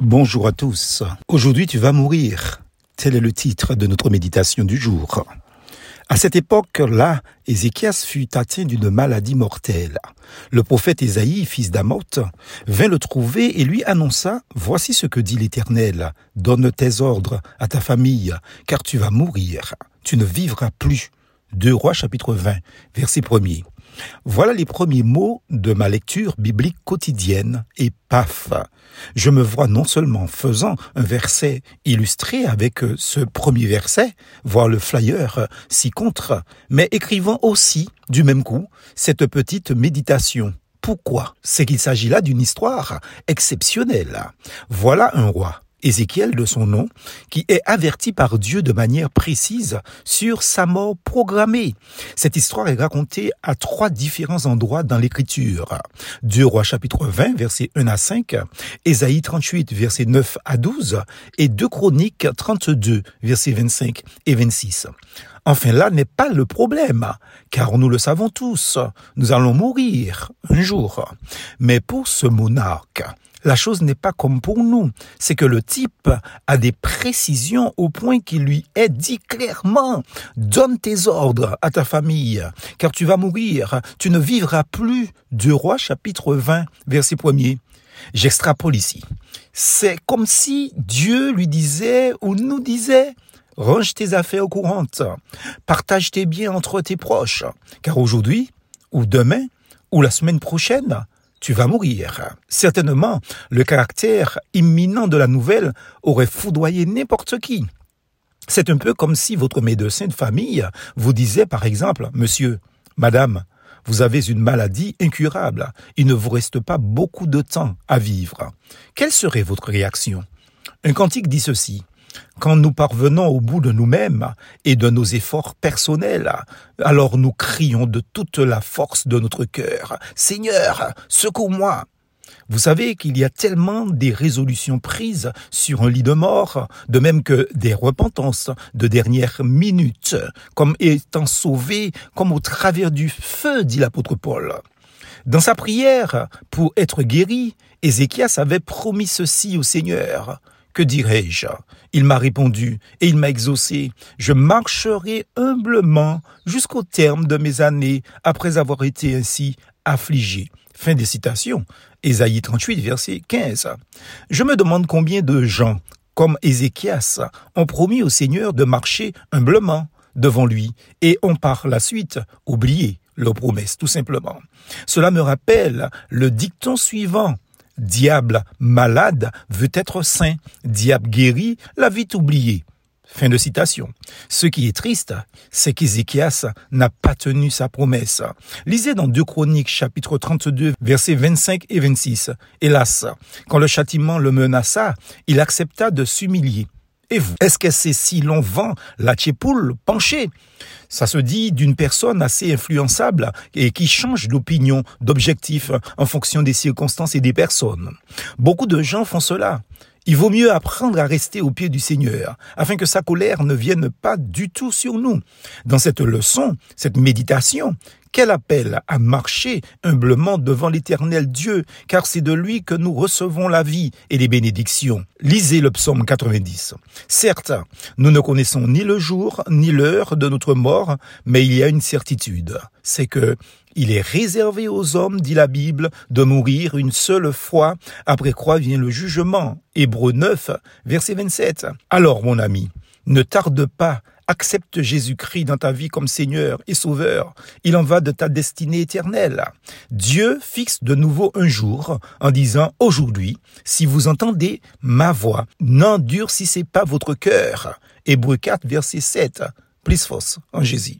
Bonjour à tous. Aujourd'hui tu vas mourir. Tel est le titre de notre méditation du jour. À cette époque-là, Ézéchias fut atteint d'une maladie mortelle. Le prophète Ésaïe, fils d'Amoth, vint le trouver et lui annonça, Voici ce que dit l'Éternel, donne tes ordres à ta famille, car tu vas mourir, tu ne vivras plus. 2 Rois chapitre 20, verset 1 voilà les premiers mots de ma lecture biblique quotidienne et paf, je me vois non seulement faisant un verset illustré avec ce premier verset, voir le flyer ci contre, mais écrivant aussi du même coup cette petite méditation. Pourquoi? C'est qu'il s'agit là d'une histoire exceptionnelle. Voilà un roi Ézéchiel de son nom, qui est averti par Dieu de manière précise sur sa mort programmée. Cette histoire est racontée à trois différents endroits dans l'écriture. 2 Rois chapitre 20 versets 1 à 5, Ésaïe 38 versets 9 à 12 et 2 Chroniques 32 versets 25 et 26. Enfin là n'est pas le problème, car nous le savons tous, nous allons mourir un jour. Mais pour ce monarque, la chose n'est pas comme pour nous. C'est que le type a des précisions au point qu'il lui est dit clairement, donne tes ordres à ta famille, car tu vas mourir, tu ne vivras plus. Deux Rois chapitre 20, verset 1er. J'extrapole ici. C'est comme si Dieu lui disait ou nous disait, range tes affaires courantes, partage tes biens entre tes proches, car aujourd'hui, ou demain, ou la semaine prochaine, tu vas mourir. Certainement, le caractère imminent de la nouvelle aurait foudroyé n'importe qui. C'est un peu comme si votre médecin de famille vous disait par exemple, Monsieur, Madame, vous avez une maladie incurable, il ne vous reste pas beaucoup de temps à vivre. Quelle serait votre réaction? Un cantique dit ceci. Quand nous parvenons au bout de nous-mêmes et de nos efforts personnels, alors nous crions de toute la force de notre cœur, Seigneur, secours-moi. Vous savez qu'il y a tellement des résolutions prises sur un lit de mort, de même que des repentances de dernière minute, comme étant sauvés comme au travers du feu, dit l'apôtre Paul. Dans sa prière pour être guéri, Ézéchias avait promis ceci au Seigneur. Que dirais-je? Il m'a répondu et il m'a exaucé. Je marcherai humblement jusqu'au terme de mes années après avoir été ainsi affligé. Fin des citations. Ésaïe 38, verset 15. Je me demande combien de gens, comme Ézéchias, ont promis au Seigneur de marcher humblement devant lui et ont par la suite oublié leur promesse, tout simplement. Cela me rappelle le dicton suivant Diable malade veut être saint. Diable guéri l'a vite oublié. Fin de citation. Ce qui est triste, c'est qu'Ézéchias n'a pas tenu sa promesse. Lisez dans 2 Chroniques chapitre 32 versets 25 et 26. Hélas, quand le châtiment le menaça, il accepta de s'humilier. Et vous, est-ce que c'est si l'on vend la tchépoule penchée? Ça se dit d'une personne assez influençable et qui change d'opinion, d'objectif en fonction des circonstances et des personnes. Beaucoup de gens font cela. Il vaut mieux apprendre à rester au pied du Seigneur, afin que sa colère ne vienne pas du tout sur nous. Dans cette leçon, cette méditation, quel appel à marcher humblement devant l'éternel Dieu, car c'est de lui que nous recevons la vie et les bénédictions. Lisez le psaume 90. Certes, nous ne connaissons ni le jour ni l'heure de notre mort, mais il y a une certitude, c'est que il est réservé aux hommes, dit la Bible, de mourir une seule fois, après quoi vient le jugement. Hébreu 9, verset 27. Alors, mon ami, ne tarde pas Accepte Jésus-Christ dans ta vie comme Seigneur et Sauveur. Il en va de ta destinée éternelle. Dieu fixe de nouveau un jour en disant aujourd'hui, si vous entendez ma voix, n'endurcissez pas votre cœur. Hébreu 4, verset 7. Plus fausse en Jésus.